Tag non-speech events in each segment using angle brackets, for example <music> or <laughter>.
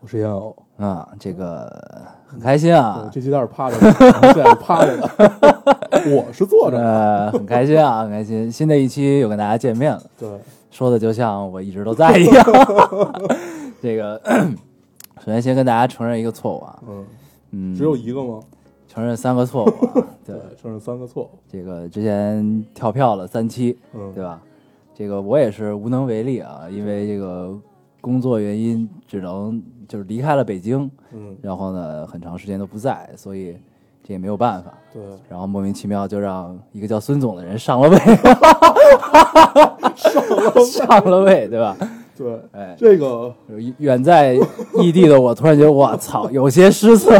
我是烟偶，啊，这个很开心啊对，这期待是趴着的，现在是趴着的，<laughs> 我是坐着的。呃，很开心啊，很开心。新的一期又跟大家见面了，对，说的就像我一直都在一样。<laughs> 这个，<clears throat> 首先先跟大家承认一个错误啊，嗯，嗯，只有一个吗？承认三个错误啊。<laughs> 对，承认三个错误。这个之前跳票了三期，嗯，对吧？这个我也是无能为力啊，因为这个工作原因，只能就是离开了北京，嗯，然后呢，很长时间都不在，所以这也没有办法。对，然后莫名其妙就让一个叫孙总的人上了位，上了位，对吧？<laughs> 对，哎，这个。远在异地的我突然觉得，我操，<laughs> 有些失色，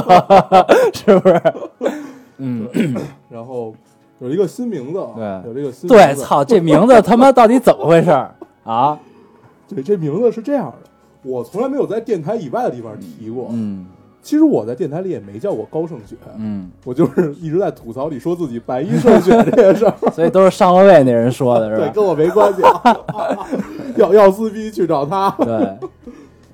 <laughs> 是不是？嗯，<coughs> 然后有一个新名字啊，对。有这个新对，名字。操，这名字他妈到底怎么回事啊？对，这名字是这样的，我从来没有在电台以外的地方提过。嗯其实我在电台里也没叫过高胜雪，嗯，我就是一直在吐槽里说自己白衣胜雪这件事儿，所以都是上了位那人说的 <laughs> 是吧对，跟我没关系。要要撕逼去找他。对。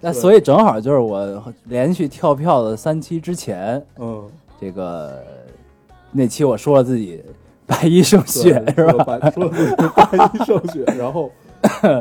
那所以正好就是我连续跳票的三期之前，嗯，这个那期我说了自己白衣胜雪是吧？说白说自己白衣胜雪，然后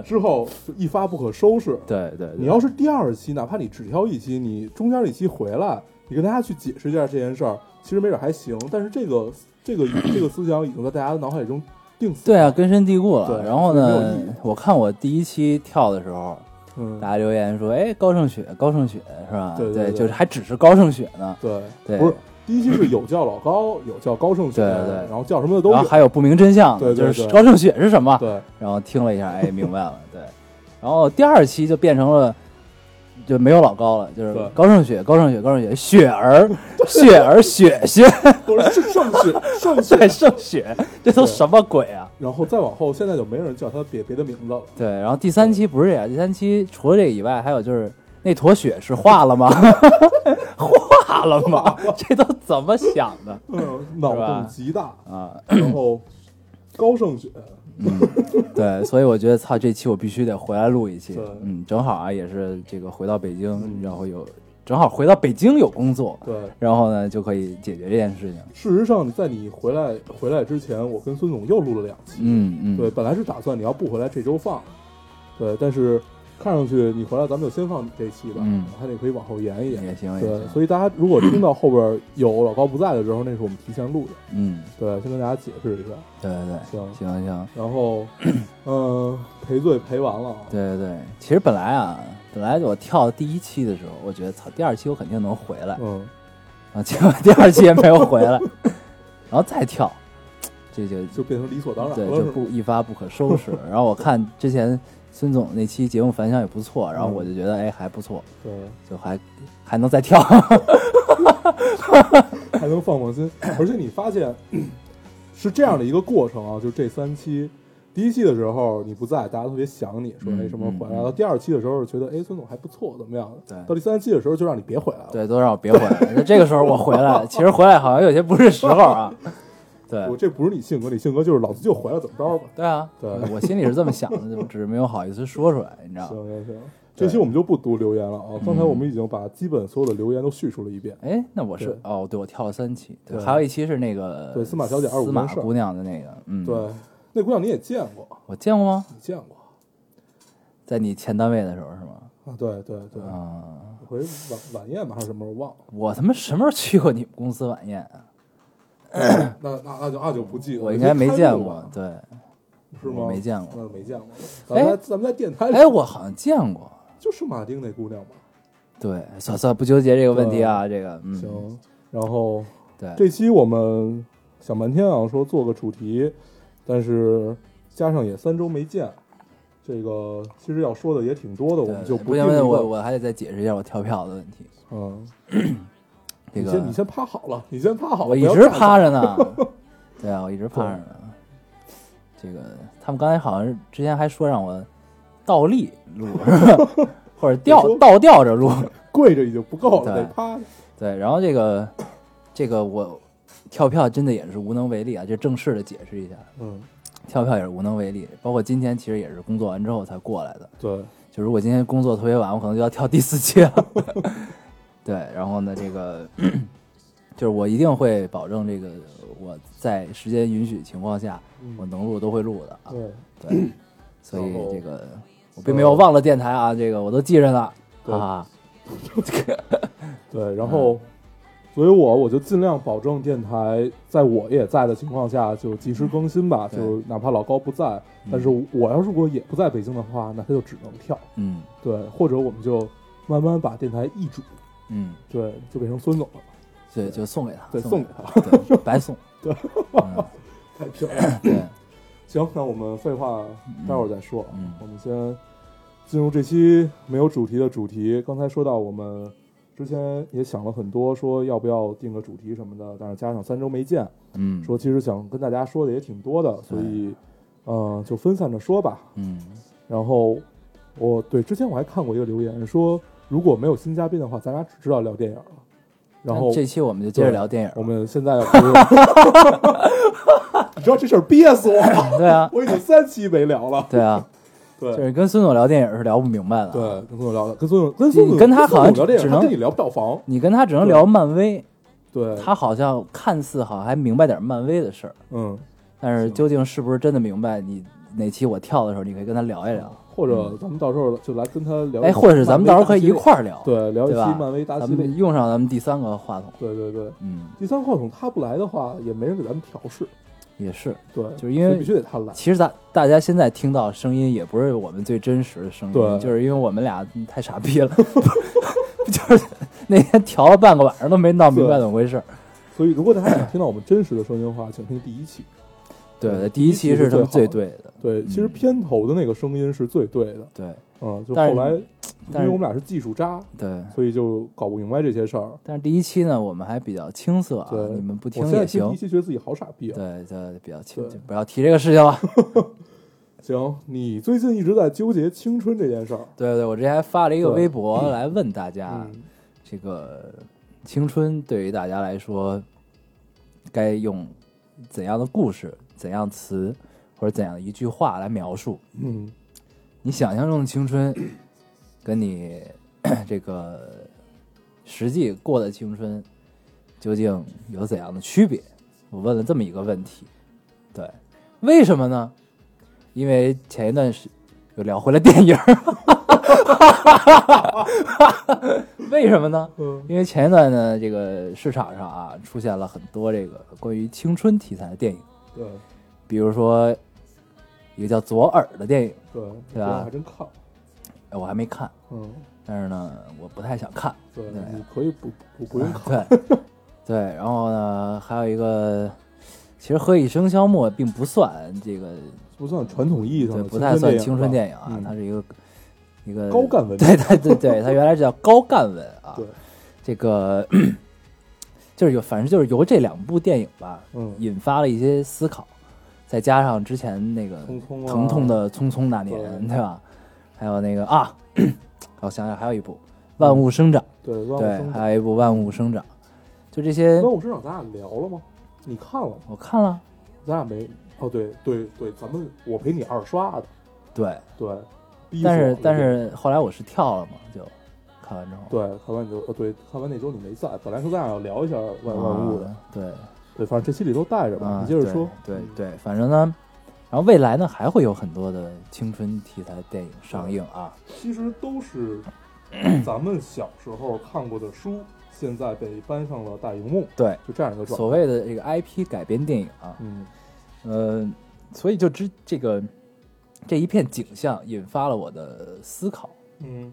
之后就一发不可收拾。对对，对你要是第二期，哪怕你只挑一期，你中间一期回来，你跟大家去解释一下这件事儿，其实没准还行。但是这个 <clears throat> 这个这个思想已经在大家的脑海中定死。对啊，，根深蒂固了。对然后呢，我看我第一期跳的时候，嗯大，家留言说：“哎，高胜雪，高胜雪是吧？”对对对就是还只是高胜雪呢。对对不是第一期是有叫老高，有叫高胜雪，对对然后叫什么的都有。然后还有不明真相的，对对就是高胜雪是什么？对然后听了一下，哎，明白了，对。然后第二期就变成了。就没有老高了，就是高胜雪，高胜雪，高胜雪，雪儿，雪儿，雪雪，不是是胜雪，<laughs> 胜雪对，。胜雪，这都什么鬼啊？然后再往后，现在就没人叫他别别的名字了。对，然后第三期不是这样，第三期除了这个以外，还有就是那坨雪是化了吗？化 <laughs> 了吗？<laughs> 这都怎么想的 <laughs> 嗯，脑洞极大。啊？然后高胜雪，嗯，对，所以我觉得操，这期我必须得回来录一期。嗯，正好啊，也是这个回到北京，嗯然后有正好回到北京有工作，对。然后呢就可以解决这件事情。事实上，在你回来回来之前，我跟孙总又录了两期。嗯嗯，对，本来是打算你要不回来这周放，对，但是看上去你回来，咱们就先放这期吧，嗯还得可以往后延一延。也行也对，行。所以大家如果听到后边有老高不在的时候，那是我们提前录的。嗯，对，先跟大家解释一下。对对对，行，行行。然后，嗯、<coughs> 赔罪赔完了啊。对对对，其实本来啊，本来我跳第一期的时候，我觉得操，第二期我肯定能回来嗯，啊，结果第二期也没有回来，<laughs> 然后再跳，这就就变成理所当然对，了，就不？一发不可收拾。然后我看之前孙总那期节目反响也不错，然后嗯我就觉得哎还不错，对，就还还能再跳。<laughs> 还能放放心。而且你发现 <clears throat> 是这样的一个过程啊，就这三期。第一期的时候你不在，大家特别想你，说嗯哎什么时候回来了。第二期的时候觉得哎孙总还不错，怎么样？对到第三期的时候就让你别回来了。对，都让我别回来。那这个时候我回来了，其实回来好像有些不是时候啊。对我这不是你性格，你性格就是老子就回来怎么着吧。对啊，对我心里是这么想的，就只是没有好意思说出来，你知道吗？行行行，这期我们就不读留言了啊。刚才我们已经把基本所有的留言都叙述了一遍。哎，那我是对哦，对，我跳了三期，对，对还有一期是那个对司马小姐二五件事儿司马姑娘的那个，嗯，对，，那姑娘你也见过，我见过吗？你见过在你前单位的时候是吗？啊？对对对，啊，回晚晚宴吧还是什么时候忘了？我他妈什么时候去过你们公司晚宴啊？<coughs> 那那那就那就不记了，我应该没见过，对，是吗？没见过那没见过。咱们在咱们在电台里，哎，我好像见过，就是马丁那姑娘吧。对，算算不纠结这个问题啊，这个，嗯，行，然后对，这期我们想半天啊，说做个主题，但是加上也三周没见，这个其实要说的也挺多的，我们就不行，定一个我我还得再解释一下我跳票的问题。嗯，<clears throat> 这个你先你先趴好了，你先趴好了，我一直。趴着呢。<laughs> 对啊，我一直趴着呢。这个他们刚才好像之前还说让我倒立录，<laughs> 或者吊倒吊着录。<laughs> 跪着已经不够了，对得趴着。对，然后这个这个我跳票真的也是无能为力啊，就正式的解释一下，嗯，跳票也是无能为力。包括今天其实也是工作完之后才过来的。对，就如果今天工作特别晚，我可能就要跳第四期了。对，然后呢，这个就是我一定会保证这个我在时间允许情况下，嗯我能录都会录的啊。对，对，所以这个我并没有忘了电台啊，这个我都记着呢。对啊，对，然后，所以我我就尽量保证电台在我也在的情况下就及时更新吧，就哪怕老高不在，但是我要如果也不在北京的话，那他就只能跳。嗯对，或者我们就慢慢把电台易主，嗯，对，就变成孙总了，对，就送给他，对，送送给他，对，白送。<laughs> 对。嗯，太漂亮。对，行，那我们废话待会儿再说，嗯。我们先进入这期没有主题的主题。刚才说到我们之前也想了很多，说要不要定个主题什么的，但是加上三周没见，嗯，说其实想跟大家说的也挺多的，所以，呃，就分散着说吧。嗯。然后我对之前我还看过一个留言说，如果没有新嘉宾的话，咱俩只知道聊电影了。然后这期我们就接着聊电影。我们现在要开始，<laughs> 你知道这事儿憋死我了，对啊，我已经三期没聊了。对啊，对就是跟孙总聊电影是聊不明白的。对，，跟孙总聊的，跟孙总跟孙总你跟他好像聊电影，只能他跟你聊票房。你跟他只能聊漫威，对，他好像看似好像还明白点漫威的事儿，嗯，但是究竟是不是真的明白？你哪期我跳的时候，你可以跟他聊一聊。或者咱们到时候就来跟他聊。哎，或者是咱们到时候可以一块儿聊，对聊一期漫威大咱系列。们用上咱们第三个话筒。对对对，嗯，第三个话筒他不来的话，也没人给咱们调试。也是，对，就是因为必须得他来。其实咱大家现在听到声音也不是我们最真实的声音，对就是因为我们俩太傻逼了，<laughs> 就是那天调了半个晚上都没闹明白怎么回事。所以如果大家想听到我们真实的声音的话，请听第一期。对，对第一期是他们最对的，对，其实片头的那个声音是最对的。对嗯，就后来因为我们俩是技术渣，对。所以就搞不明白这些事儿。但是第一期呢，我们还比较青涩啊，对，你们不听也行第一。期觉得自己好傻逼啊。对，就比较轻，对就不要提这个事情了。<laughs> 行，你最近一直在纠结青春这件事儿。对对，我之前还发了一个微博来问大家，嗯，<clears throat> 这个青春对于大家来说，该用怎样的故事、怎样词或者怎样的一句话来描述？嗯，你想象中的青春，跟你 <clears throat> 这个实际过的青春，究竟有怎样的区别？我问了这么一个问题。对，为什么呢？因为前一段时又聊回了电影儿，<laughs> 为什么呢？嗯因为前一段呢，这个市场上啊出现了很多这个关于青春题材的电影，对比如说一个叫《左耳》的电影，对，对吧我还真看。哎我还没看，嗯，但是呢，我不太想看。对，对你可以不不不用看。对对，然后呢，还有一个，其实《何以笙箫默》并不算这个，不算传统意义上对，的不太算青春电影啊，嗯它是一个一个高干文对对对对，它原来是叫高干文啊。对，这个 <coughs> 就是有，反正就是由这两部电影吧，嗯，引发了一些思考，再加上之前那个疼痛的《匆匆那年》，对对吧？还有那个啊，<clears throat> 我想想，还有一部《万物生长》，对，万物对，生长。还有一部《万物生长》，就这些万物生长，咱俩聊了吗？你看了吗？我看了，咱俩没。哦，对对对，咱们我陪你二刷的。对，对，但是但是后来我是跳了嘛，就看完之后，对，看完你就呃对，看完那周你没在，本来说咱俩要聊一下万万物的，啊对，对，反正这期里都带着吧，啊，你接着说。对对对，反正呢，然后未来呢还会有很多的青春题材电影上映啊，其实都是 <clears throat> 咱们小时候看过的书，现在被搬上了大荧幕，对，就这样一个状态。所谓的这个 IP 改编电影啊，嗯呃，所以就之这个这一片景象引发了我的思考，嗯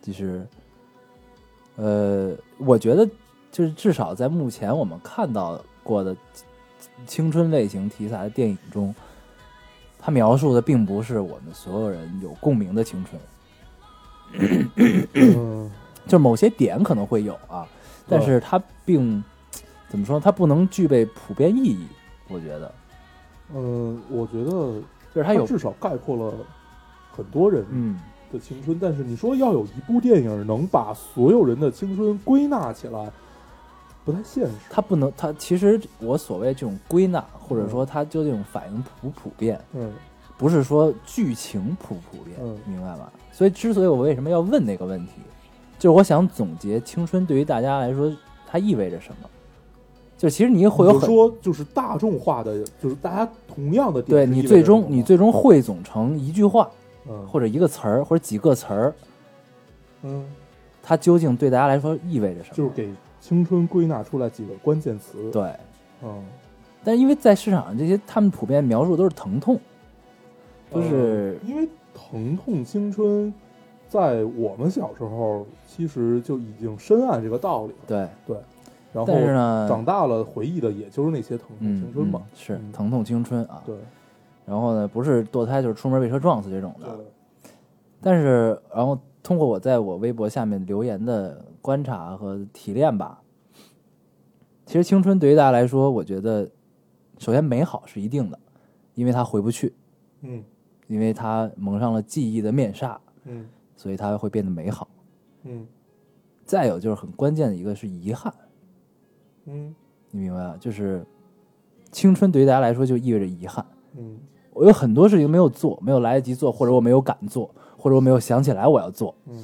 就是呃，我觉得就是至少在目前我们看到过的青春类型题材的电影中，它描述的并不是我们所有人有共鸣的青春，嗯，就是某些点可能会有啊，但是它并怎么说，它不能具备普遍意义。我觉得，嗯，我觉得就是它有至少概括了很多人嗯，的青春，但是你说要有一部电影能把所有人的青春归纳起来，不太现实。它不能，它其实我所谓这种归纳，或者说它究竟反应普不普遍，嗯不是说剧情普不普遍，嗯明白吧？所以，之所以我为什么要问那个问题，就是我想总结青春对于大家来说它意味着什么。就其实你会有很就说就是大众化的，就是大家同样的点对你最终你最终汇总成一句话嗯或者一个词儿或者几个词儿，嗯，它究竟对大家来说意味着什么？就是给青春归纳出来几个关键词。，对，嗯，但是因为在市场上这些他们普遍描述都是疼痛，就是呃因为疼痛青春，在我们小时候其实就已经深谙这个道理了。对，对，然后但是呢，长大了回忆的也就是那些疼痛嗯青春嘛嗯。是嗯疼痛青春啊。对然后呢，不是堕胎就是出门被车撞死这种的。对，但是，然后通过我在我微博下面留言的观察和提炼吧，其实青春对于大家来说，我觉得首先美好是一定的，因为它回不去，嗯。因为它蒙上了记忆的面纱，嗯。所以它会变得美好。嗯。再有就是很关键的一个是遗憾，嗯。你明白啊？就是青春对于大家来说就意味着遗憾。嗯。我有很多事情没有做，没有来得及做，或者我没有敢做，或者我没有想起来我要做。嗯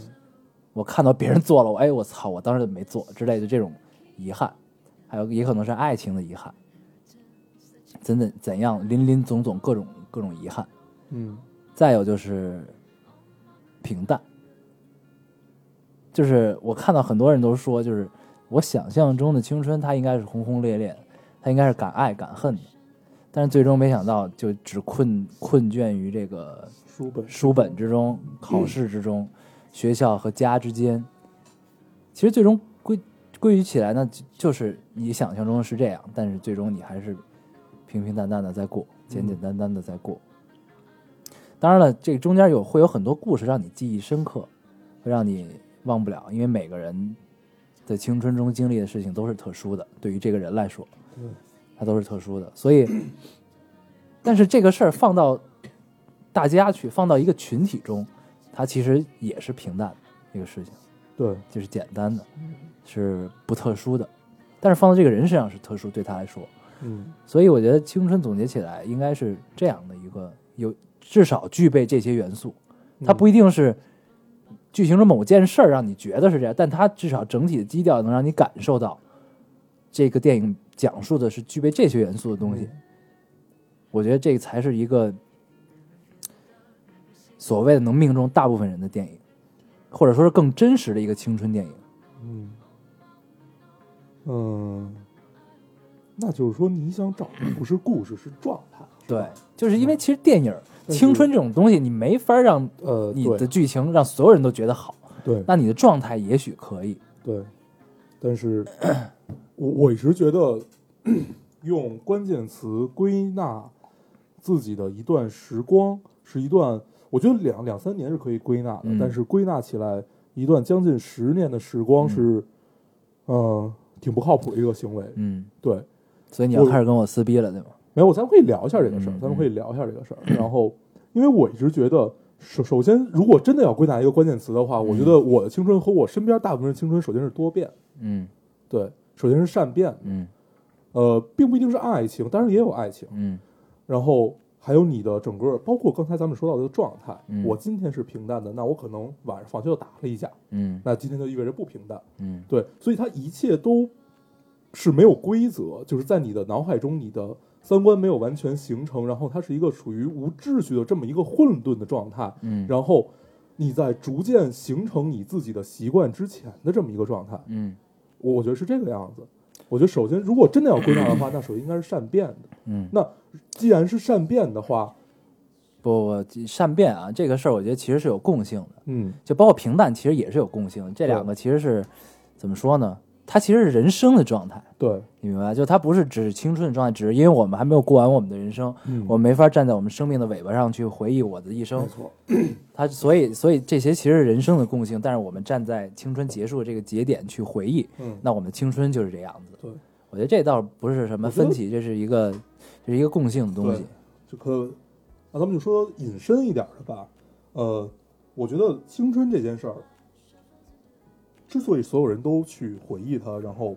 我看到别人做了，我哎我操，我当时没做之类的这种遗憾，还有也可能是爱情的遗憾，怎怎怎样林林总总各种各种遗憾。嗯再有就是平淡，就是我看到很多人都说，就是我想象中的青春，它应该是轰轰烈烈的，它应该是敢爱敢恨的，但是最终没想到就只困困倦于这个书本书本之中、考试之中、学校和家之间。其实最终归归于起来呢，就就是你想象中是这样，但是最终你还是平平淡淡的在过，简简单单的在过。当然了，这个中间有会有很多故事让你记忆深刻，会让你忘不了，因为每个人的青春中经历的事情都是特殊的，对于这个人来说，对它都是特殊的。所以，但是这个事儿放到大家去，放到一个群体中，它其实也是平淡的一个事情，对就是简单的，是不特殊的。但是放到这个人身上是特殊，对他来说，嗯所以我觉得青春总结起来应该是这样的一个，有至少具备这些元素。它不一定是剧情中某件事儿让你觉得是这样，但它至少整体的基调能让你感受到这个电影讲述的是具备这些元素的东西。嗯我觉得这才是一个所谓的能命中大部分人的电影，或者说是更真实的一个青春电影。嗯嗯，那就是说你想找的不是故事，是状态。对，就是因为其实电影青春这种东西，你没法让呃，你的剧情让所有人都觉得好，对那你的状态也许可以。对，但是 <clears throat> 我我一直觉得 <clears throat> 用关键词归纳自己的一段时光，是一段我觉得两两三年是可以归纳的，嗯但是归纳起来一段将近十年的时光是，呃，挺不靠谱的一个行为。嗯，对，所以你要我开始跟我撕逼了，对吗？没有，咱们可以聊一下这个事儿，嗯咱们可以聊一下这个事儿。然后，因为我一直觉得，首首先，如果真的要归纳一个关键词的话，我觉得我的青春和我身边大部分人青春，首先是多变，嗯对，首先是善变，嗯呃，并不一定是爱情，当然也有爱情。嗯然后还有你的整个，包括刚才咱们说到的状态。嗯我今天是平淡的，那我可能晚上放学就打了一架，嗯那今天就意味着不平淡。嗯对，所以它一切都是没有规则，就是在你的脑海中，你的三观没有完全形成，然后它是一个属于无秩序的这么一个混沌的状态，嗯然后你在逐渐形成你自己的习惯之前的这么一个状态，嗯我我觉得是这个样子。我觉得首先，如果真的要归纳的话，<clears throat> 那首先应该是善变的。嗯，那既然是善变的话，不不，善变啊，这个事儿我觉得其实是有共性的，嗯就包括平淡，其实也是有共性的。这两个其实是怎么说呢？它其实是人生的状态，对，你明白？就它不是只是青春的状态，只是因为我们还没有过完我们的人生，嗯我们没法站在我们生命的尾巴上去回忆我的一生没。错，它所以所以这些其实是人生的共性，但是我们站在青春结束的这个节点去回忆，嗯，那我们的青春就是这样子。对，我觉得这倒不是什么分歧，这是一个这是一个共性的东西。就可，那咱们就说引申一点的吧。呃，我觉得青春这件事儿，之所以所有人都去回忆它，然后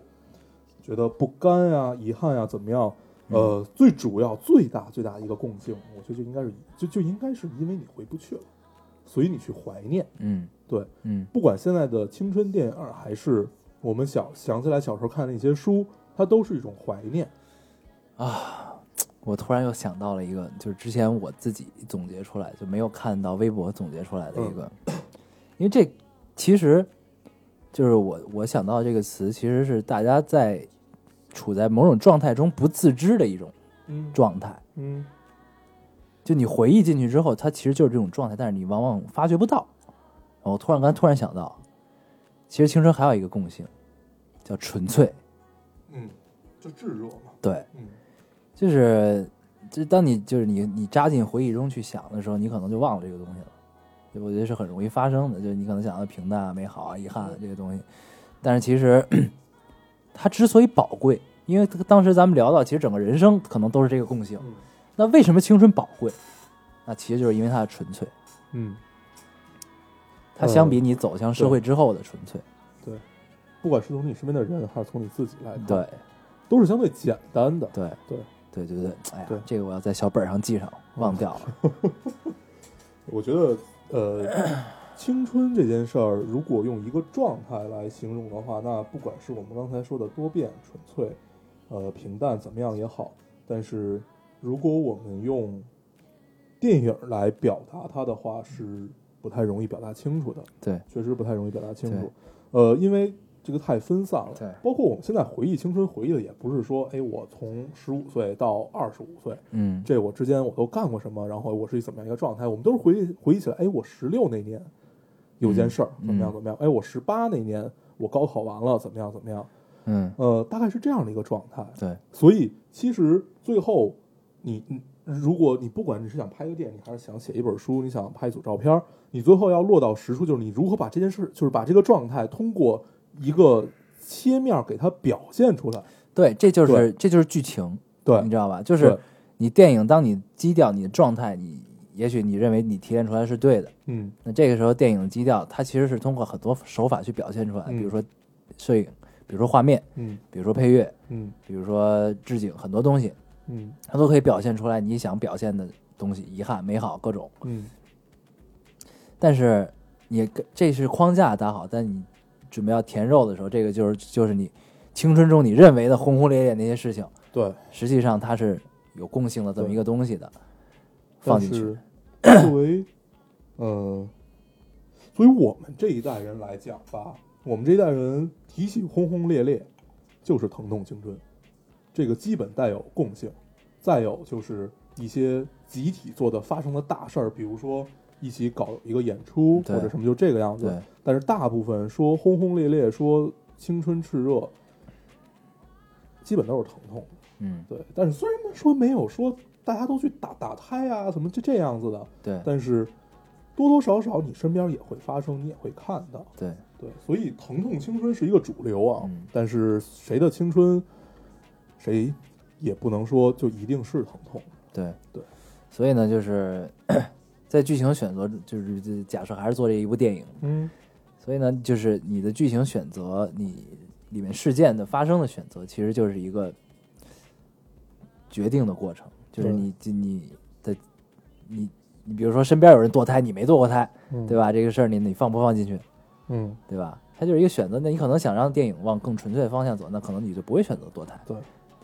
觉得不甘呀、遗憾呀，怎么样？呃，最主要、最大、最大的一个共性，我觉得就应该是，就就应该是因为你回不去了，所以你去怀念。嗯对，嗯不管现在的青春电影，还是我们小想起来小时候看的那些书，它都是一种怀念。啊，我突然又想到了一个，就是之前我自己总结出来，就没有看到微博总结出来的一个，<coughs> 因为这其实就是我我想到这个词，其实是大家在处在某种状态中不自知的一种嗯状态。嗯就你回忆进去之后，它其实就是这种状态，但是你往往发觉不到。我突然刚才突然想到，其实青春还有一个共性，叫纯粹。嗯，就炙热嘛。对，嗯就是，就当你就是你你扎进回忆中去想的时候，你可能就忘了这个东西了。就我觉得是很容易发生的，就是你可能想到平淡啊、美好啊、遗憾啊这些东西，但是其实 <clears throat> 它之所以宝贵，因为当时咱们聊到，其实整个人生可能都是这个共性。嗯那为什么青春宝贵？那其实就是因为它的纯粹。嗯，它相比你走向社会之后的纯粹，对不管是从你身边的人，还是从你自己来看，对，都是相对简单的。对对对对对，哎呀对，这个我要在小本上记上，忘掉了。<laughs> 我觉得，呃，<coughs> 青春这件事儿，如果用一个状态来形容的话，那不管是我们刚才说的多变、纯粹，呃，平淡怎么样也好，但是如果我们用电影来表达它的话，是不太容易表达清楚的。对，确实不太容易表达清楚。呃，因为这个太分散了。对包括我们现在回忆青春，回忆的也不是说，哎，我从十五岁到二十五岁，嗯，这我之间我都干过什么，然后我是一怎么样一个状态，我们都是回忆回忆起来，哎，我十六那年有件事儿、嗯怎么样怎么样，哎，我十八那年我高考完了怎么样怎么样，嗯，呃，大概是这样的一个状态。对，所以其实最后你，你如果你不管你是想拍个电影，还是想写一本书，你想拍一组照片儿，你最后要落到实处，就是你如何把这件事，就是把这个状态通过一个切面给它表现出来。对，这就是这就是剧情，对你知道吧？就是你电影，当你基调、你的状态，你也许你认为你提炼出来是对的，嗯那这个时候电影的基调，它其实是通过很多手法去表现出来，嗯比如说摄影，比如说画面，嗯比如说配乐，嗯比如说置景，很多东西，嗯它都可以表现出来你想表现的东西，遗憾、美好各种。嗯但是你这是框架打好，但你准备要填肉的时候，这个就是就是你青春中你认为的轰轰烈烈那些事情，对，实际上它是有共性的这么一个东西的，放进去。作为，呃，作为我们这一代人来讲吧，我们这一代人提起轰轰烈烈，就是疼痛青春，这个基本带有共性。再有就是一些集体做的发生的大事儿，比如说一起搞一个演出或者什么，就这个样子。对，但是大部分说轰轰烈烈，说青春炽热，基本都是疼痛。嗯，对，但是虽然说没有说大家都去打打胎啊，什么就这样子的，对，但是多多少少你身边也会发生，你也会看到。对，对，所以疼痛青春是一个主流啊，嗯但是谁的青春，谁也不能说就一定是疼痛。对，对。所以呢，就是 <coughs> 在剧情选择，就是这假设还是做这一部电影，嗯所以呢，就是你的剧情选择，你里面事件的发生的选择，其实就是一个决定的过程，就是对你你的你你比如说身边有人堕胎，你没堕过胎，嗯，对？吧？这个事儿你你放不放进去，嗯，对吧？它就是一个选择。那你可能想让电影往更纯粹的方向走，那可能你就不会选择堕胎，对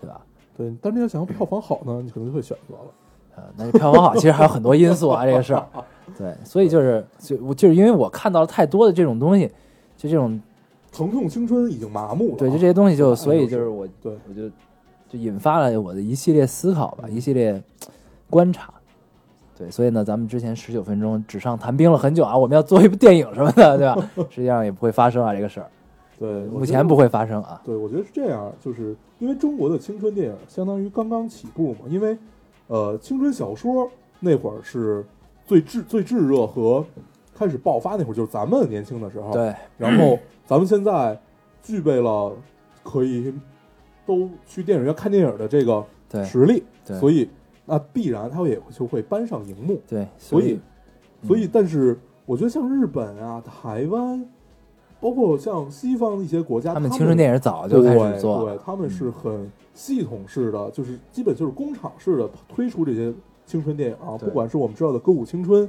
对吧？<laughs> 对。但是你要想要票房好呢，你可能就会选择了。呃，那是票房好，其实还有很多因素啊，这个事儿。<laughs> 对，所以就是就我就是因为我看到了太多的这种东西，就这种疼痛青春已经麻木了啊，对，就这些东西就，哎所以就就是是我对我就就引发了我的一系列思考吧，嗯一系列观察。对，所以呢，咱们之前十九分钟纸上谈兵了很久啊，我们要做一部电影什么的，对吧？<laughs> 实际上也不会发生啊，这个事儿。对，目前不会发生啊。对，我觉得是这样，就是因为中国的青春电影相当于刚刚起步嘛，因为呃，青春小说那会儿是最炙最炙热和开始爆发那会儿，就是咱们年轻的时候。。对，然后咱们现在具备了可以都去电影院看电影的这个，实力，对所以那必然它也就会搬上荧幕。对，所以，所以，嗯但是我觉得像日本啊、台湾，包括像西方的一些国家，他们们青春电影早就开始做对，对他们是很系统式的，就是基本就是工厂式的推出这些青春电影啊，不管是我们知道的歌舞青春，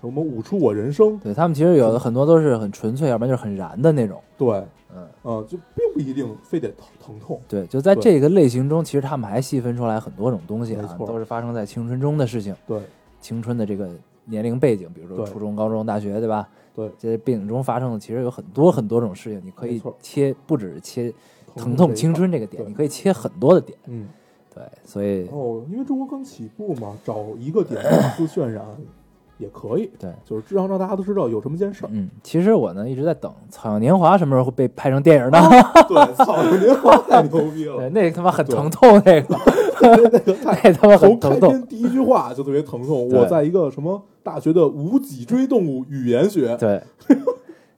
什么舞出我人生，对他们其实有的很多都是很纯粹，要不然就是很燃的那种。对，嗯，呃，就并不一定非得疼疼痛，对，就在这个类型中，其实他们还细分出来很多种东西啊，都是发生在青春中的事情，对。青春的这个年龄背景，比如说初中、高中、大学，对吧？对，这些背景中发生的其实有很多很多种事情，你可以切，不只是切疼痛青春这个点，你可以切很多的点。嗯，对，所以哦因为中国刚起步嘛，找一个点大肆渲染也可以，对，就是至少让大家都知道有这么件事儿。嗯，其实我呢一直在等《草样年华》什么时候会被拍成电影呢？<laughs> 对，草样年华 <laughs> 太牛逼了对，，那他妈很疼痛，那个 <laughs> 那个太他妈很疼痛。篇第一句话就特别疼痛。我在一个什么大学的无脊椎动物语言学，对，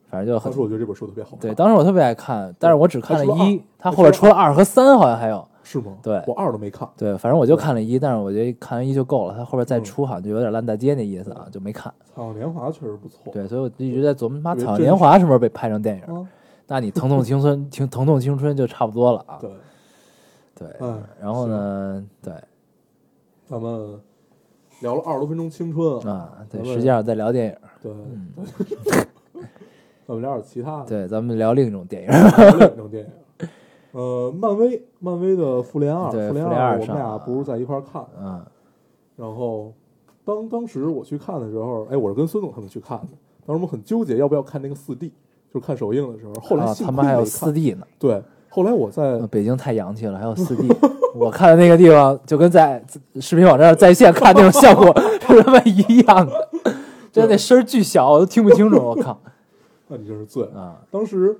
反正就很当时我觉得这本书特别好。对。当时我特别爱看，但是我只看了一二，他后边出了二和三，好像还有。是吗？对我二都没看。对，反正我就看了一，但是我觉得看完一就够了，他后边再嗯出好像就有点烂大街那意思啊，就没看。草样年华确实不错。对，所以我一直在琢磨，妈，《草样年华》什么时候被拍成电影？啊，<laughs> 那你疼痛青春，疼疼痛青春就差不多了啊。对，对，哎，然后呢，对咱们聊了二十多分钟青春啊，对，实际上在聊电影。对，嗯，<laughs> 咱们聊点其他的，对，咱们聊另一种电影。另一种电影。呃，漫威，漫威的《复联二》，对复联二我们俩不是在一块儿看的。嗯，然后当当时我去看的时候，哎，我是跟孙总他们去看的。当时我们很纠结要不要看那个四 D，就是看首映的时候。后来啊他们还有四 D 呢。对，后来我在呃北京太洋气了，还有四 D。<laughs> 我看的那个地方就跟在视频网站上在线看那种效果 <laughs> 是他妈一样的，真的那声巨小，我都听不清楚。我靠 <laughs> 那你就是醉。啊！当时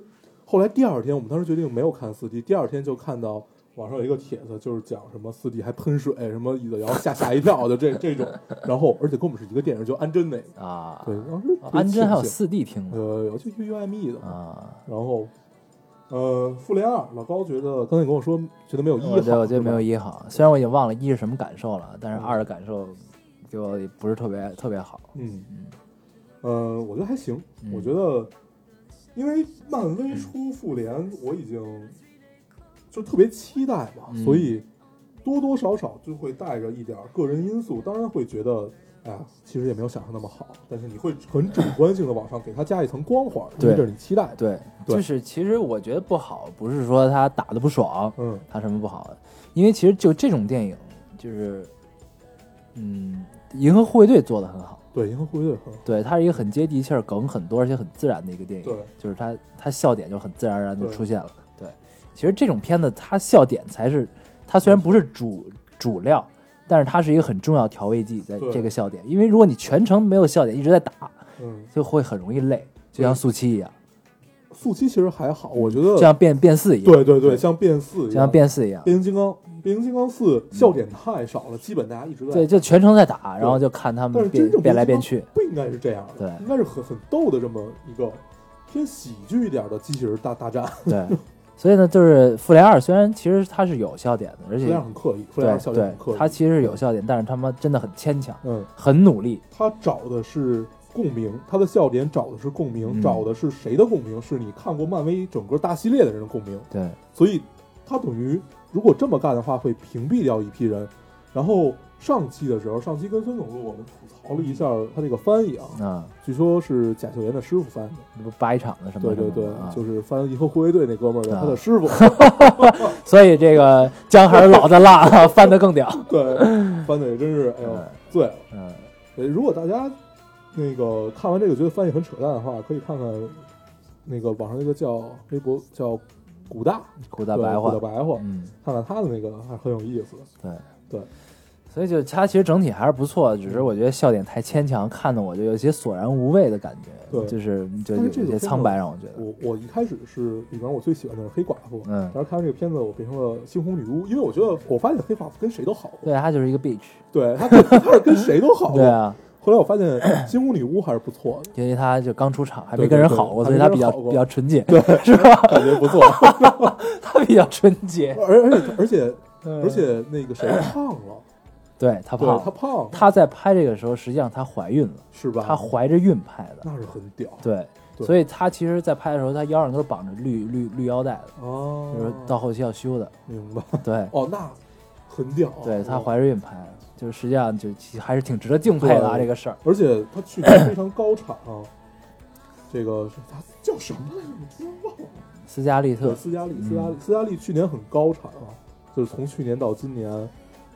后来第二天，我们当时决定没有看四 D，第二天就看到网上有一个帖子，就是讲什么四 D 还喷水，什么椅子摇吓吓一跳的这这种。然后而且跟我们是一个电影，就安贞那个。啊，对，当时安贞还有四 D 听的呃，有就 UIME 的。啊，然后呃，复联二，老高觉得刚才你跟我说觉得没有一好，我觉得我觉得没有一好，虽然我已经忘了一是什么感受了，但是嗯二的感受给我不是特别特别好。嗯，呃，我觉得还行。嗯我觉得，因为漫威出复联，我已经就特别期待嘛，嗯所以多多少少就会带着一点个人因素，当然会觉得。哎呀，其实也没有想象那么好，但是你会很主观性的往上给它加一层光环，这是你期待的。对，对就是其实我觉得不好，不是说他打的不爽，嗯，他什么不好，因为其实就这种电影，就是，嗯，银河护卫队做的很好，对，银河护卫队很好。对，它是一个很接地气儿、梗很多而且很自然的一个电影，对，就是它它笑点就很自然而然就出现了，对，其实这种片子它笑点才是，它虽然不是主主料，但是它是一个很重要调味剂，在这个笑点，因为如果你全程没有笑点一直在打，嗯，就会很容易累，就像速七一样，速七其实还好，我觉得就像变变四一样，对对对，像变四一样，像变四一样，变形金刚，变形金刚四笑点太少了，基本大家一直在对，就全程在打，然后就看他们变但是真正变来变去，不应该是这样的，对应该是很很逗的这么一个偏喜剧一点的机器人大大战，对，所以呢，就是复联二虽然其实它是有笑点的，而且复联二很刻意，复联二笑点很刻意，，它其实是有笑点，但是他妈真的很牵强，嗯，很努力，他找的是共鸣，他的笑点找的是共鸣，嗯找的是谁的共鸣？是你看过漫威整个大系列的人的共鸣，对所以他等于如果这么干的话，会屏蔽掉一批人。然后上期的时候，上期跟孙总录，我们吐槽了一下他这个翻译啊，啊，据说是贾秀妍的师傅翻的。那不八一场的什么对对对，啊就是翻《银河护卫队》那哥们儿的啊他的师傅，<laughs> 所以这个姜还是老的辣，翻的更屌，<laughs> 对，翻的也真是哎呦嗯醉了。嗯，如果大家那个看完这个觉得翻译很扯淡的话，可以看看那个网上那个叫微博叫古大古大白话古大，白话，嗯，看看他的那个还很有意思。对对，所以就他其实整体还是不错，只是我觉得笑点太牵强，看的我就有些索然无味的感觉，对就是就但有些苍白，让我觉得，我我一开始是里边我最喜欢的是黑寡妇，嗯然后看完这个片子我变成了猩红女巫，因为我觉得我发现黑寡妇跟谁都好，对，她就是一个 bitch，对她她是跟谁都好。<laughs> 对啊，后来我发现 <clears throat> 金屋女巫还是不错的，因为他就刚出场，还没跟人好过，还所以他比较比较纯洁，对是吧？感觉不错。<laughs> 他比较纯洁，<laughs> 而而且而且嗯。而且那个谁胖了，对他胖，她胖了，她在拍这个时候，实际上她怀孕了，是吧？她怀着孕拍的，那是很屌。对，对。所以她其实，在拍的时候，她腰上都是绑着绿绿绿腰带的，哦。就是到后期要修的，明白。对，哦，那很屌。对她哦怀着孕拍，就是实际上就还是挺值得敬佩的啊，这个事儿。而且他去年非常高产啊。这个是她叫什么来着？我突然忘了。斯嘉丽特，，斯嘉丽，斯嘉丽嗯，斯嘉丽去年很高产啊，就是从去年到今年，什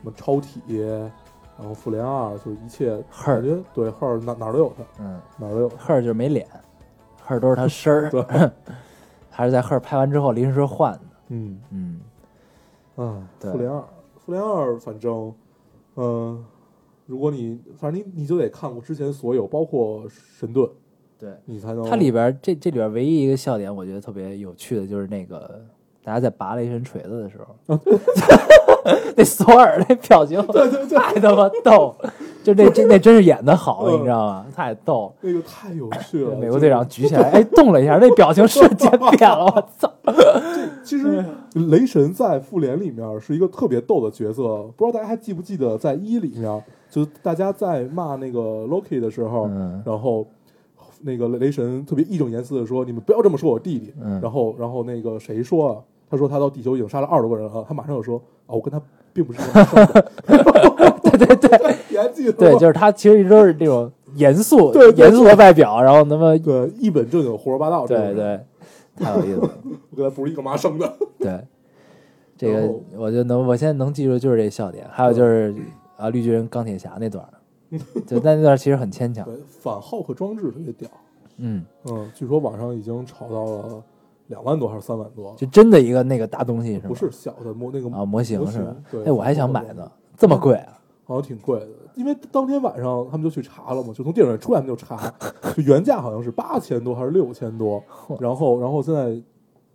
么超体，然后复联二，就是一切感觉对 her 哪哪儿都有他，嗯，哪儿都有。赫尔就是没脸，赫尔都是他身儿，还是在赫尔拍完之后临时换的，嗯嗯，嗯，对复联二，复联二，反正，嗯、如果你反正你你就得看过之前所有，包括神盾，对。你才能它里边这这里边唯一一个笑点，我觉得特别有趣的，就是那个大家在拔雷神锤子的时候，<laughs> 那索尔那表情，对对对，太他妈逗了，就那这那真是演的好，嗯你知道吗？太逗了。那个太有趣了。<laughs> 美国队长举起来，哎，动了一下，那表情瞬间变了，我操！其实雷神在复联里面是一个特别逗的角色，不知道大家还记不记得，在一里面，就大家在骂那个 Loki 的时候，嗯然后那个雷神特别义正言辞的说：“你们不要这么说我弟弟。嗯然后，然后那个谁说啊？他说他到地球已经杀了二十多个人了，他马上又说：“啊，我跟他并不是一个生的。<laughs> ”对对对？对，就是他其实一直都是那种严肃、对对严肃的外表，然后那么对一本正经胡说八道。对，对，太有意思了。<laughs> 我跟他不是一个妈生的。对，这个后我就能，我现在能记住就是这笑点，还有就是啊，绿巨人、钢铁侠那段儿，就但那段儿其实很牵强。对，反浩克装置特别屌。嗯，嗯，据说网上已经炒到了两万多还是三万多？就真的一个那个大东西是吗？不是小的模那个啊，模型是吧？对，哎，我还想买呢，这么贵啊？好像挺贵的，因为当天晚上他们就去查了嘛，就从电影院出来他们就查，就原价好像是八千多还是六千多，然后然后现在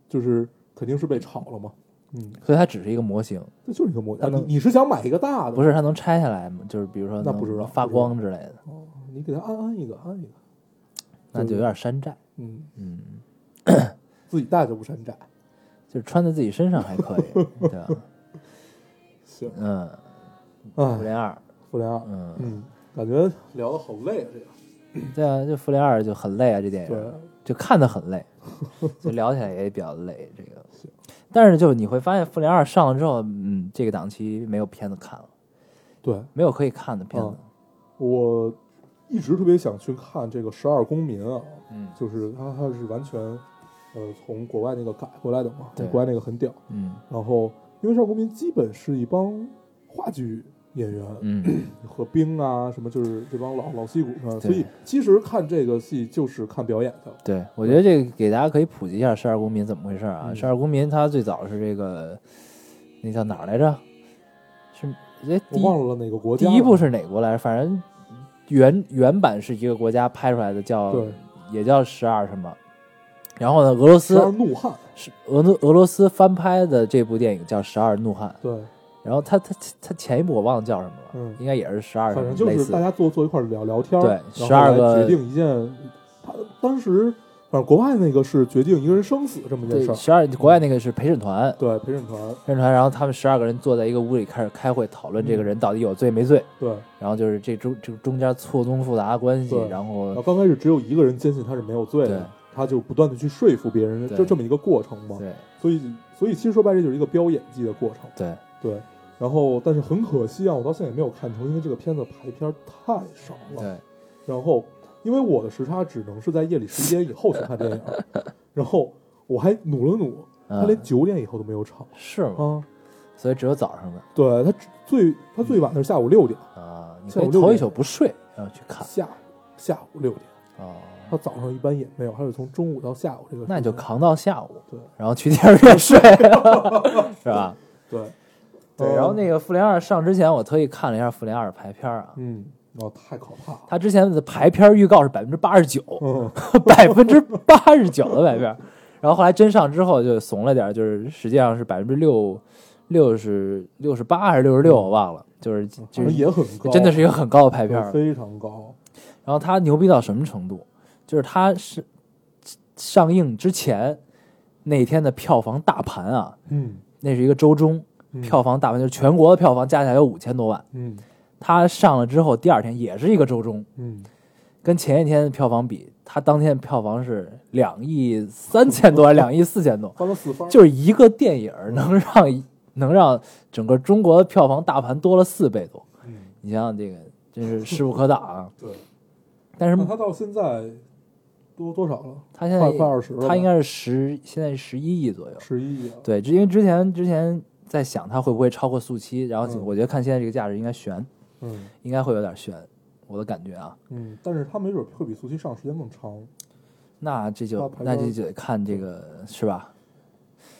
就是肯定是被炒了嘛，嗯，所以它只是一个模型，这就是一个模型，你你是想买一个大的？不是它能拆下来吗？就是比如说能那不知道发光之类的，哦，你给它安安一个安一个，那就有点山寨。嗯，嗯，自己带就不山寨。就是穿在自己身上还可以，对吧？<laughs> 行，嗯，哎复，联二，复联二，嗯，嗯，感觉聊的好累啊，这个，<clears throat> 对啊，这复联二就很累啊，这电影，就看的很累，就聊起来也比较累。这个，<laughs> 但是就你会发现，复联二上了之后，嗯，这个档期没有片子看了，对没有可以看的片子嗯。我一直特别想去看这个《十二公民》啊，嗯就是它它是完全呃从国外那个改过来的嘛，对国外那个很屌。嗯然后因为《十二公民》基本是一帮话剧演员，嗯，<clears throat> 何冰啊什么，就是这帮老老戏骨们，对所以其实看这个戏就是看表演的。对，我觉得这个给大家可以普及一下《十二公民》怎么回事啊？嗯十二公民》它最早是这个，那叫哪儿来着？是哎，我忘了哪个国家。第一部是哪国来着？反正原原版是一个国家拍出来的，叫对也叫十二什么。然后呢，俄罗十二斯怒汉，是俄罗俄罗斯翻拍的这部电影叫《十二怒汉》，对，然后他他他前一部我忘了叫什么了，嗯。应该也是十二，反正就是大家坐坐一块儿聊聊天儿，对然后12个决定一件，他当时反正国外那个是决定一个人生死这么一件事儿，对十二国外那个是陪审团，对陪审团，陪审团，然后他们十二个人坐在一个屋里开始开会讨论这嗯个人到底有罪没罪，对，然后就是这中这中间错综复杂的关系，然然后后刚开始只有一个人坚信他是没有罪对。的，他就不断的去说服别人，就这么一个过程嘛。对。所以，所以其实说白了，这就是一个飙演技的过程。对对，然后但是很可惜啊，我到现在也没有看成，因为这个片子排片太少了。对，然后，因为我的时差只能是在夜里十一点以后去看电影，<laughs> 然后我还努了努，他连嗯，九点以后都没有场是吗？啊。所以只有早上的对他最他最晚的是下午六点，啊，你下午六点可以头一宿不睡，然后去看下午下午六点，啊，他早上一般也没有，他是从中午到下午这个。那你就扛到下午，对然后去电影院睡，<laughs> <laughs> 是吧？对，对，然后那个《复联二》上之前，我特意看了一下《复联二》排片啊，嗯，哦，太可怕了。它之前的排片预告是百分之八十九，嗯，<laughs> 百分之八十九的排片，然后后来真上之后就怂了点儿，就是实际上是百分之六六十六十八还是六十六，我忘了，就是就是也很高，真的是一个很高的排片儿。非常高。然后它牛逼到什么程度？就是它是上映之前那天的票房大盘啊，嗯，那是一个周中嗯票房大盘，就是全国的票房加起来有五千多万。嗯它上了之后，第二天也是一个周中，嗯，跟前一天的票房比，它当天的票房是两亿三千多，<laughs> 两亿四千多，翻了四番，就是一个电影能让 <laughs> 能让整个中国的票房大盘多了四倍多。嗯，你想想这个，真是势不可挡啊！<laughs> 对。但是那他到现在多多少了？他现在快快二十了吧它应该是十，现在十一亿左右。十一亿啊。对，因为之前之前在想它会不会超过速七，然后嗯我觉得看现在这个价值应该悬，嗯应该会有点悬，我的感觉啊。嗯，但是它没准会比速七上时间更长。那这就那这就得看这个是吧？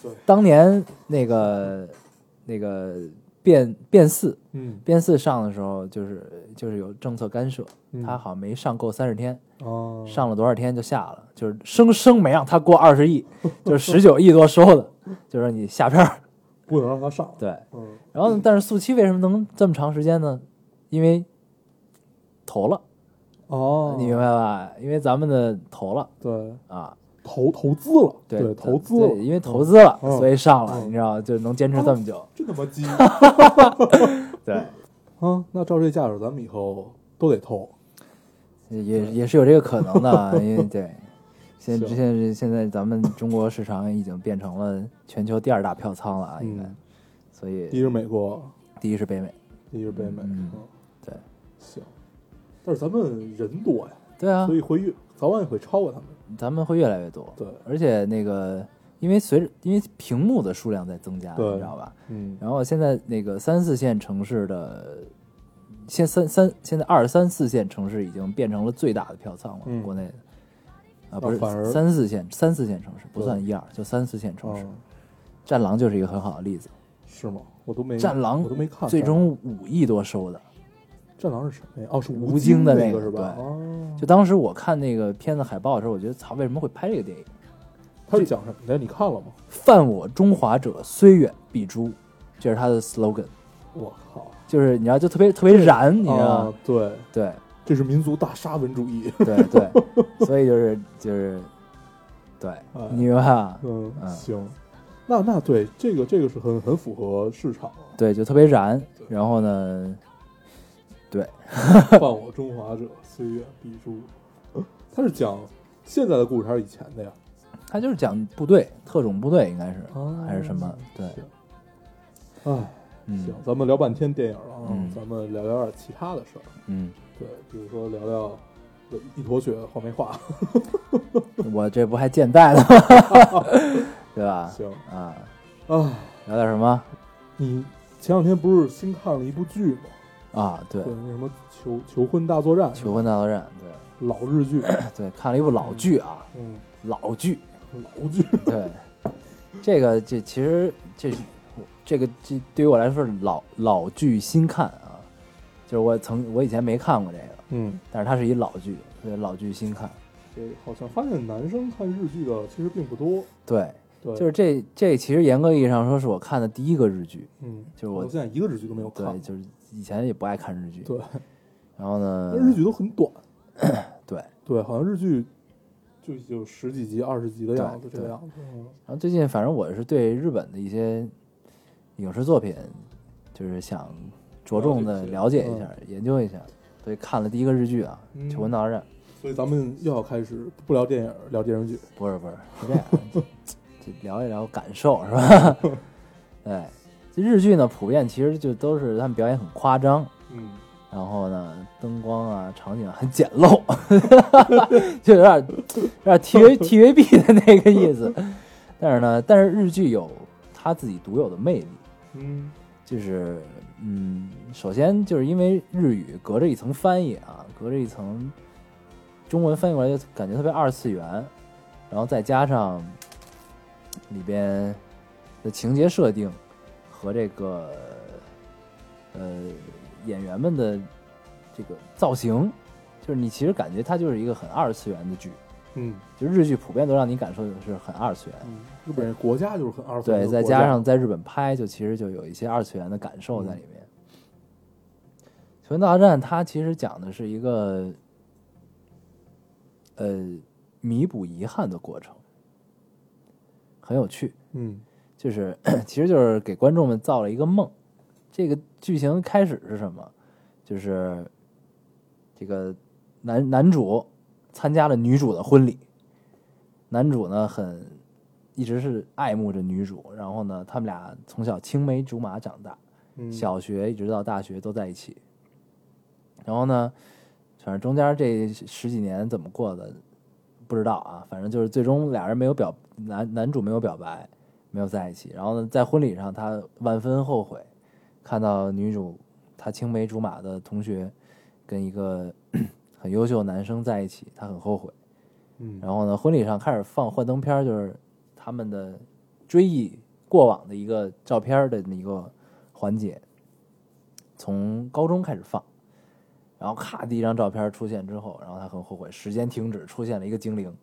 对，当年那个那个变变四嗯，变四上的时候，就是就是有政策干涉，嗯它好像没上够三十天，哦，上了多少天就下了，就是生生没让它过二十亿，<laughs> 就是十九亿多收的，就是说你下片儿。不能让他上。对，嗯，然后但是速七为什么能这么长时间呢？因为投了，哦，你明白吧？因为咱们的投了对，啊，投投资了，对，投资了，对因为投资了，嗯所以上了，嗯你知道，就能坚持这么久。这他妈鸡 <laughs> 对，啊！那照这架势，咱们以后都得投。也也是有这个可能的，<laughs> 啊因为对，现在现在现在咱们中国市场已经变成了全球第二大票仓了啊，应该，嗯所以第一是美国，第一是北美，第一是北美。嗯对，行。但是咱们人多呀，对啊所，以会越早晚也会超过他们。咱们会越来越多，对，而且那个因为随着因为屏幕的数量在增加，对你知道吧？嗯然后现在那个三四线城市的，现三三现在二三四线城市已经变成了最大的票仓了，嗯国内的啊不是反而三四线三四线城市不算一二，就三四线城市。嗯，战狼就是一个很好的例子，是吗？我都没战狼我都没看。最终五亿多收的。战狼是什么呀？哦，是吴京京的那个是吧？对哦，就当时我看那个片子海报的时候，我觉得操，为什么会拍这个电影？他是讲什么的？你看了吗？犯我中华者，虽远必诛，这是他的 slogan，我靠！就是你知道，就特别特别燃，你知道啊吗？，对，对这是民族大沙文主义。对对，所以就是就是，对哎，你吧？嗯，嗯行。那那对这个这个是很很符合市场啊。对，就特别燃。然后呢，犯 <laughs> 我中华者，岁月必诛。他是讲现在的故事还是以前的呀？他就是讲部队，特种部队应该是啊还是什么？对，行。哎，嗯行，咱们聊半天电影了啊，嗯咱们聊聊点其他的事儿。嗯，对，比如说聊聊一坨血画没画。<laughs> 我这不还健在呢吗？<laughs> 对吧？行，啊，啊，聊点什么你前两天不是新看了一部剧吗？啊？对，对，那什么求求婚大作战，求婚大作战，对老日剧，<clears throat> 对对，看了一部老剧啊，嗯，老剧，老剧，对，这个这其实这是这个这对于我来说是老老剧新看啊，就是我曾我以前没看过这个，嗯，但是它是一老剧，所以老剧新看。这好像发现男生看日剧的其实并不多，对，对，就是这这其实严格意义上说是我看的第一个日剧，嗯，就是我现在一个日剧都没有看对，，就是以前也不爱看日剧，对，然后呢，日剧都很短，<clears throat> 对，对，好像日剧就有十几集、二十集的样子，对这个样然后最近反正我是对日本的一些影视作品，就是想着重的了解一下、研究一下，所以看了第一个日剧啊，嗯求婚大作战》。所以咱们又要开始不聊电影，聊电视剧，不是不是是这样，就 <laughs> 就聊一聊感受是吧？对，<laughs> 这日剧呢，普遍其实就都是他们表演很夸张，嗯，然后呢，灯光啊、场景很简陋，<laughs> 就有点有点 T V T V B 的那个意思。但是呢，但是日剧有它自己独有的魅力，嗯，就是嗯，首先就是因为日语隔着一层翻译啊，隔着一层中文翻译过来就感觉特别二次元，然后再加上里边的情节设定和这个呃演员们的这个造型，就是你其实感觉它就是一个很二次元的剧，嗯就日剧普遍都让你感受的是很二次元。嗯，日本人国家就是很二次元对，再加上在日本拍，就其实就有一些二次元的感受在里面。球员大战》它其实讲的是一个呃弥补遗憾的过程，很有趣。嗯就是 <coughs> 其实就是给观众们造了一个梦。这个剧情开始是什么？就是这个男男主参加了女主的婚礼，男主呢很一直是爱慕着女主，然后呢他们俩从小青梅竹马长大，嗯小学一直到大学都在一起。然后呢，反正中间这十几年怎么过的不知道啊，反正就是最终俩人没有表男男主没有表白，没有在一起。然后呢，在婚礼上他万分后悔，看到女主他青梅竹马的同学跟一个很优秀的男生在一起，他很后悔。嗯然后呢，婚礼上开始放幻灯片，就是他们的追忆过往的一个照片的一个环节，从高中开始放，然后咔第一张照片出现之后，然后他很后悔，时间停止，出现了一个精灵，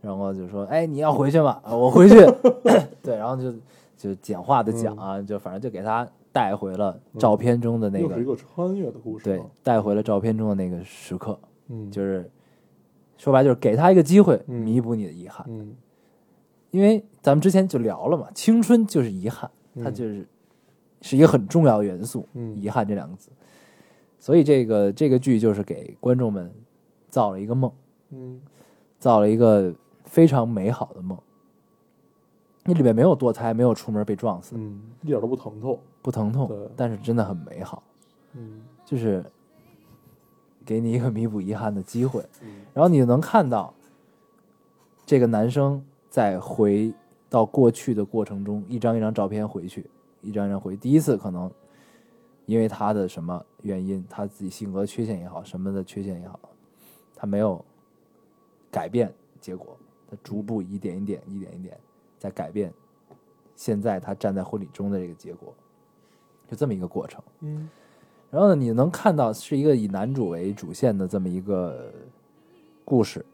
然后就说：“哎，你要回去吗？啊 <laughs> 我回去。<laughs> ”对，然后就就简化的讲啊，就反正就给他带回了照片中的那个，又是一个穿越的故事，对，，带回了照片中的那个时刻，嗯，就是说白就是给他一个机会，嗯弥补你的遗憾。嗯因为咱们之前就聊了嘛，青春就是遗憾，嗯它就是是一个很重要的元素，嗯遗憾这两个字。所以这个这个剧就是给观众们造了一个梦，嗯造了一个非常美好的梦。那里面没有堕胎，没有出门被撞死，嗯，一点都不疼痛，不疼痛，但是真的很美好，嗯就是给你一个弥补遗憾的机会。嗯然后你就能看到这个男生在回到过去的过程中，一张一张照片回去，一张一张回。第一次可能因为他的什么原因，他自己性格缺陷也好，什么的缺陷也好，他没有改变结果，他逐步一点一点、一点一点在改变。现在他站在婚礼中的这个结果，就这么一个过程。嗯然后呢，你能看到是一个以男主为主线的这么一个故事，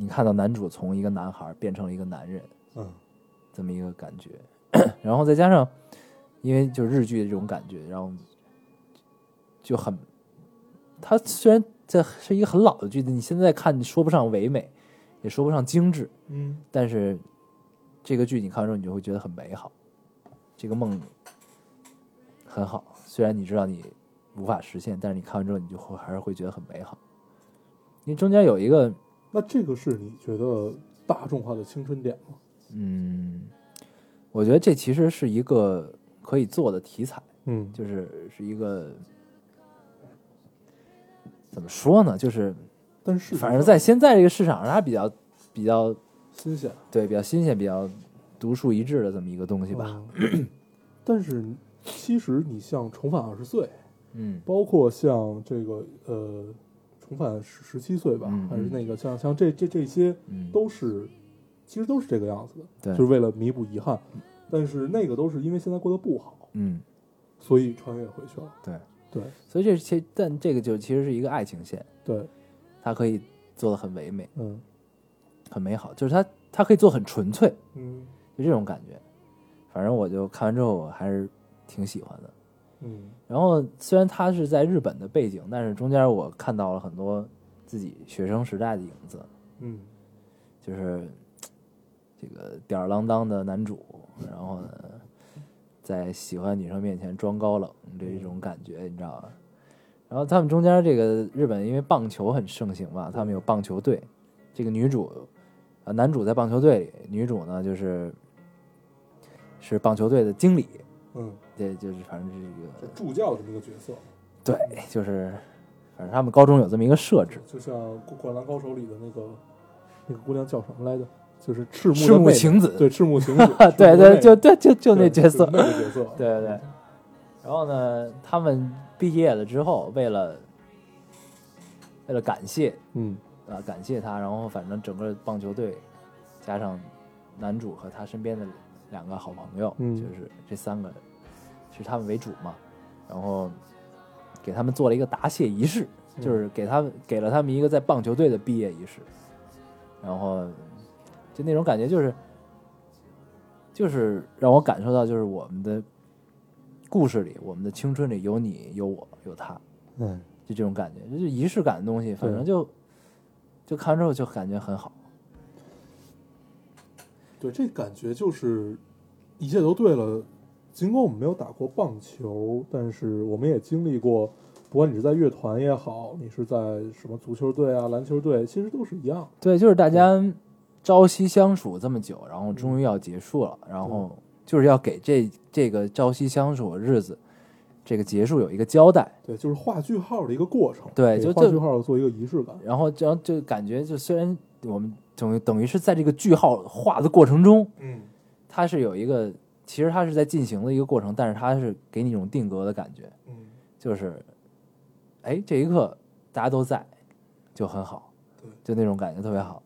你看到男主从一个男孩变成了一个男人，嗯这么一个感觉，<clears throat> 然后再加上，因为就是日剧的这种感觉，然后就很，它虽然这是一个很老的剧，你现在看说不上唯美，也说不上精致，嗯但是这个剧你看完之后，你就会觉得很美好，这个梦很好。虽然你知道你无法实现，但是你看完之后，你就会还是会觉得很美好。因为中间有一个，那这个是你觉得大众化的青春点吗？嗯，我觉得这其实是一个可以做的题材，嗯就是是一个怎么说呢？就是但是反正在现在这个市场上，它比较比较新鲜对比较新鲜、比较独树一帜的这么一个东西吧。嗯但是其实你像《重返二十岁》，嗯包括像这个呃，重返十十七岁吧，嗯还是那个像像这这这些嗯，都是，其实都是这个样子的，对就是为了弥补遗憾。但是那个都是因为现在过得不好，嗯。所以穿越回去了。对对所以这其但这个就其实是一个爱情线，对，它可以做的很唯美、嗯很美好，就是它它可以做很纯粹，嗯就这种感觉。反正我就看完之后，我还是挺喜欢的。嗯。然后虽然它是在日本的背景，但是中间我看到了很多自己学生时代的影子，嗯。就是这个吊儿郎当的男主，然后呢，在喜欢女生面前装高冷这一种感觉，你知道吧？然后他们中间这个日本因为棒球很盛行嘛，他们有棒球队，这个女主啊男主在棒球队里，女主呢就是是棒球队的经理，嗯，这就是反正是一个助教这么一个角色，对，就是反正他们高中有这么一个设置，就像《灌篮高手》里的那个那个姑娘叫什么来着？就是赤木晴子对，赤木晴子，<laughs> 对对，就对就就那角色就，那个角色，<laughs> 对对对。然后呢，他们毕业了之后，为了为了感谢嗯啊感谢他，然后反正整个棒球队加上男主和他身边的两个好朋友，嗯就是这三个是他们为主嘛。然后给他们做了一个答谢仪式，嗯就是给他们给了他们一个在棒球队的毕业仪式，然后就那种感觉就是就是让我感受到就是我们的故事里，我们的青春里有你有我有他，嗯，就这种感觉，就是仪式感的东西，反正就就看完之后就感觉很好。对，这感觉就是一切都对了。尽管我们没有打过棒球，但是我们也经历过，不管你是在乐团也好，你是在什么足球队啊、篮球队，其实都是一样。对，就是大家朝夕相处这么久，然后终于要结束了，然后就是要给这这个朝夕相处的日子，这个结束有一个交代。对，就是画句号的一个过程。对就就画句号做一个仪式感。然后这样就感觉，就虽然我们等于等于是在这个句号画的过程中，嗯，它是有一个，其实它是在进行的一个过程，但是它是给你一种定格的感觉，嗯，就是，哎，这一刻大家都在，就很好，对就那种感觉特别好。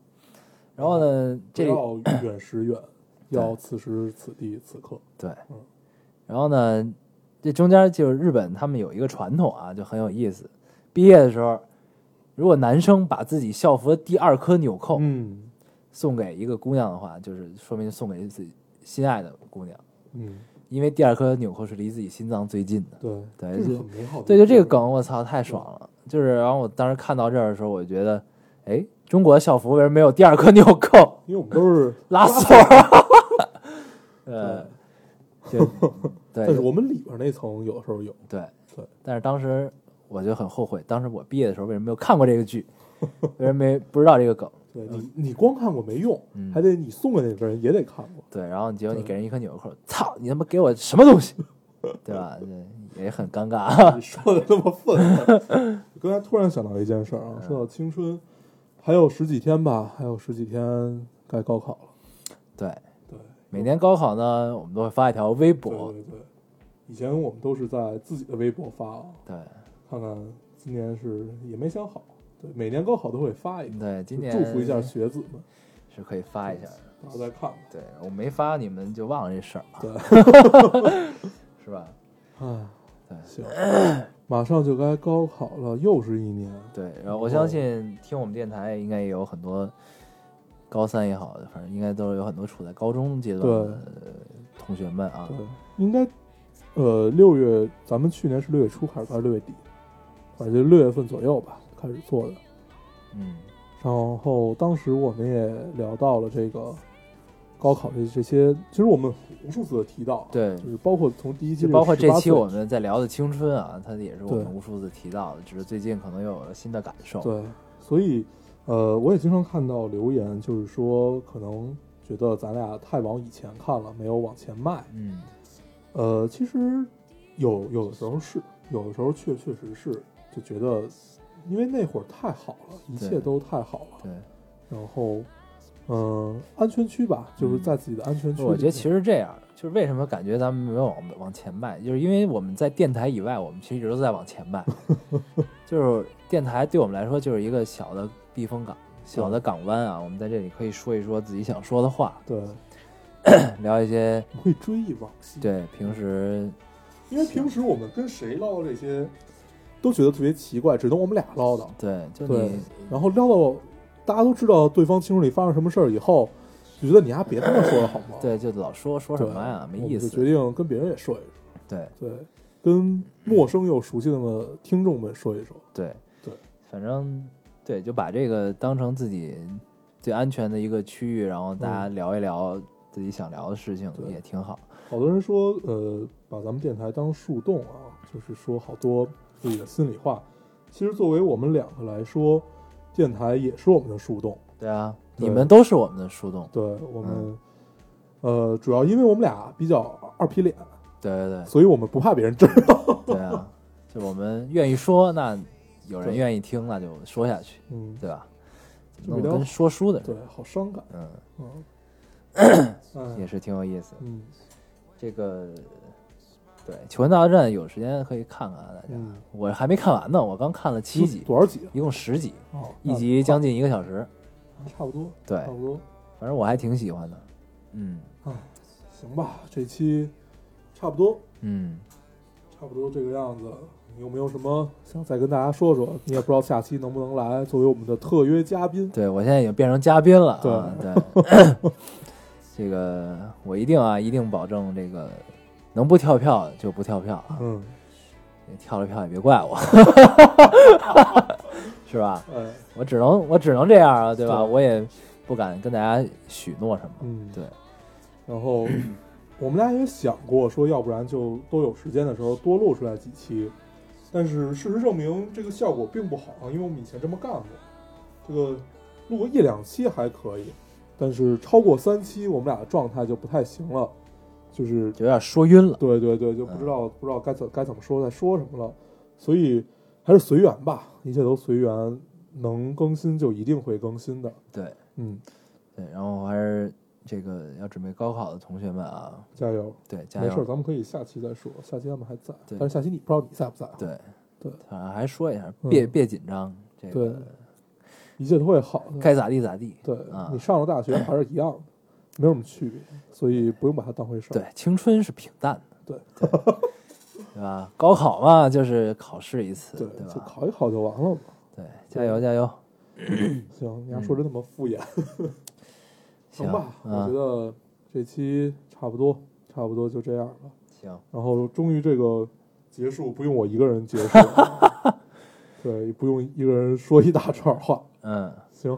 然后呢，这要远时远，要此时此地此刻。<coughs> 对嗯，然后呢，这中间就是日本他们有一个传统啊，就很有意思。毕业的时候，如果男生把自己校服的第二颗纽扣嗯送给一个姑娘的话，就是说明送给自己心爱的姑娘，嗯，因为第二颗纽扣是离自己心脏最近的。对对就很美好。对，就这个，梗，我操，太爽了！就是，然后我当时看到这儿的时候，我就觉得，哎，中国的校服为什么没有第二颗纽扣？因为我们都是 <laughs> 拉锁儿。<laughs> 呃，就对，但是我们里边那层有的时候有。对对，但是当时我就很后悔，当时我毕业的时候为什么没有看过这个剧，为什么没不知道这个梗？对你，你光看过没用，嗯还得你送给那个人也得看过。对，然后结果你给人一颗纽扣，操，你他妈给我什么东西，<laughs> 对吧？对也很尴尬。你说的那么愤恨，刚才突然想到一件事儿啊，说到青春，还有十几天吧，还有十几天该高考了。对，对，每年高考呢，我们都会发一条微对博，对对，以前我们都是在自己的微博发啊，对看看今年是也没想好。对，每年高考都会发一个，对，今年祝福一下学子们，是可以发一下的。大家再看吧。对我没发，你们就忘了这事儿了，对，是吧？<laughs> 啊，对行，马上就该高考了，又是一年。对，然后我相信听我们电台应该也有很多高三也好，反正应该都有很多处在高中阶段的同学们啊。对，应该，呃，六月，咱们去年是六月初，还是六月底？反正就六月份左右吧，开始做的。嗯，然后当时我们也聊到了这个高考的这些，其实我们无数次的提到，对就是包括从第一期包括这期我们在聊的青春啊，它也是我们无数次提到的，只是最近可能又有了新的感受。对，所以呃，我也经常看到留言，就是说可能觉得咱俩太往以前看了，没有往前迈。嗯，呃，其实有有的时候是，有的时候确确实是，就觉得因为那会儿太好了，一切都太好了。对，然后，嗯、安全区吧，就是在自己的安全区。我觉得其实这样，就是为什么感觉咱们没有往往前迈，就是因为我们在电台以外，我们其实一直都在往前迈。<laughs> 就是电台对我们来说就是一个小的避风港、小的港湾啊，我们在这里可以说一说自己想说的话，对，<coughs> 聊一些我会追忆往昔。，对平时因为平时我们跟谁唠这些，都觉得特别奇怪，只能我们俩唠叨。对就对你，然后唠叨大家都知道对方青春里发生什么事儿以后，就觉得你还别他妈说了好吗？对就老说说什，么呀，没意思。决定跟别人也说一说，对对，跟陌生又熟悉的听众们说一说。对对，反正对就把这个当成自己最安全的一个区域，然后大家聊一聊自己想聊的事情，也挺好。好多人说，呃，把咱们电台当树洞啊，就是说好多自己的心里话。其实作为我们两个来说，电台也是我们的树洞。对啊，对你们都是我们的树洞。对我们，嗯呃，主要因为我们俩比较二皮脸，对对对所以我们不怕别人知道。对啊，就我们愿意说，那有人愿意听，那就说下去，嗯，对吧？这么聊弄跟说书的人，对，好伤感。嗯，嗯，哎 <clears throat> 也是挺有意思。嗯这个对《求婚大作战》有时间可以看看啊，大家。嗯，我还没看完呢，我刚看了七集，多少集一共十集，一集将近一个小时。差不多，对差，不多。反正我还挺喜欢的。嗯行吧，这期差不多，嗯，差差不多这个样子。你有没有什么想再跟大家说说？你也不知道下期能不能来，作为我们的特约嘉宾。对我现在已经变成嘉宾了啊，对，<coughs> 这个我一定啊，一定保证这个能不跳票就不跳票啊，嗯，跳了票也别怪我，<laughs> 是吧？嗯，我只能我只能这样啊，对吧？对我也不敢跟大家许诺什么，嗯，对。然后我们俩也想过说，要不然就都有时间的时候多录出来几期，但是事实证明这个效果并不好，因为我们以前这么干过，这个录个一两期还可以，但是超过三期，我们俩的状态就不太行了，就是有点说晕了。对对对，就不知道、不知道该怎该怎么说，在说什么了，所以还是随缘吧，一切都随缘，能更新就一定会更新的，对嗯，对，然后还是这个要准备高考的同学们啊，加油。对，加没事！咱们可以下期再说。下期他们还在，对但是下期你不知道你在不在啊？对对，反正还说一下，嗯别别紧张，这对个，一切都会好的。该咋地咋地。对、啊你上了大学还是一样的，没有什么区别，所以不用把它当回事儿。对，青春是平淡的，对对对吧？高考嘛，就是考试一次，对对吧？就考一考就完了嘛。对，加油加油！<clears throat> 行，你要说的那么敷衍，<laughs> 行行吧？我觉嗯，得这期差不多，差不多就这样了。行，然后终于这个结束不用我一个人结束，<laughs> 对，不用一个人说一大串话。嗯，行，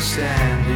Understand.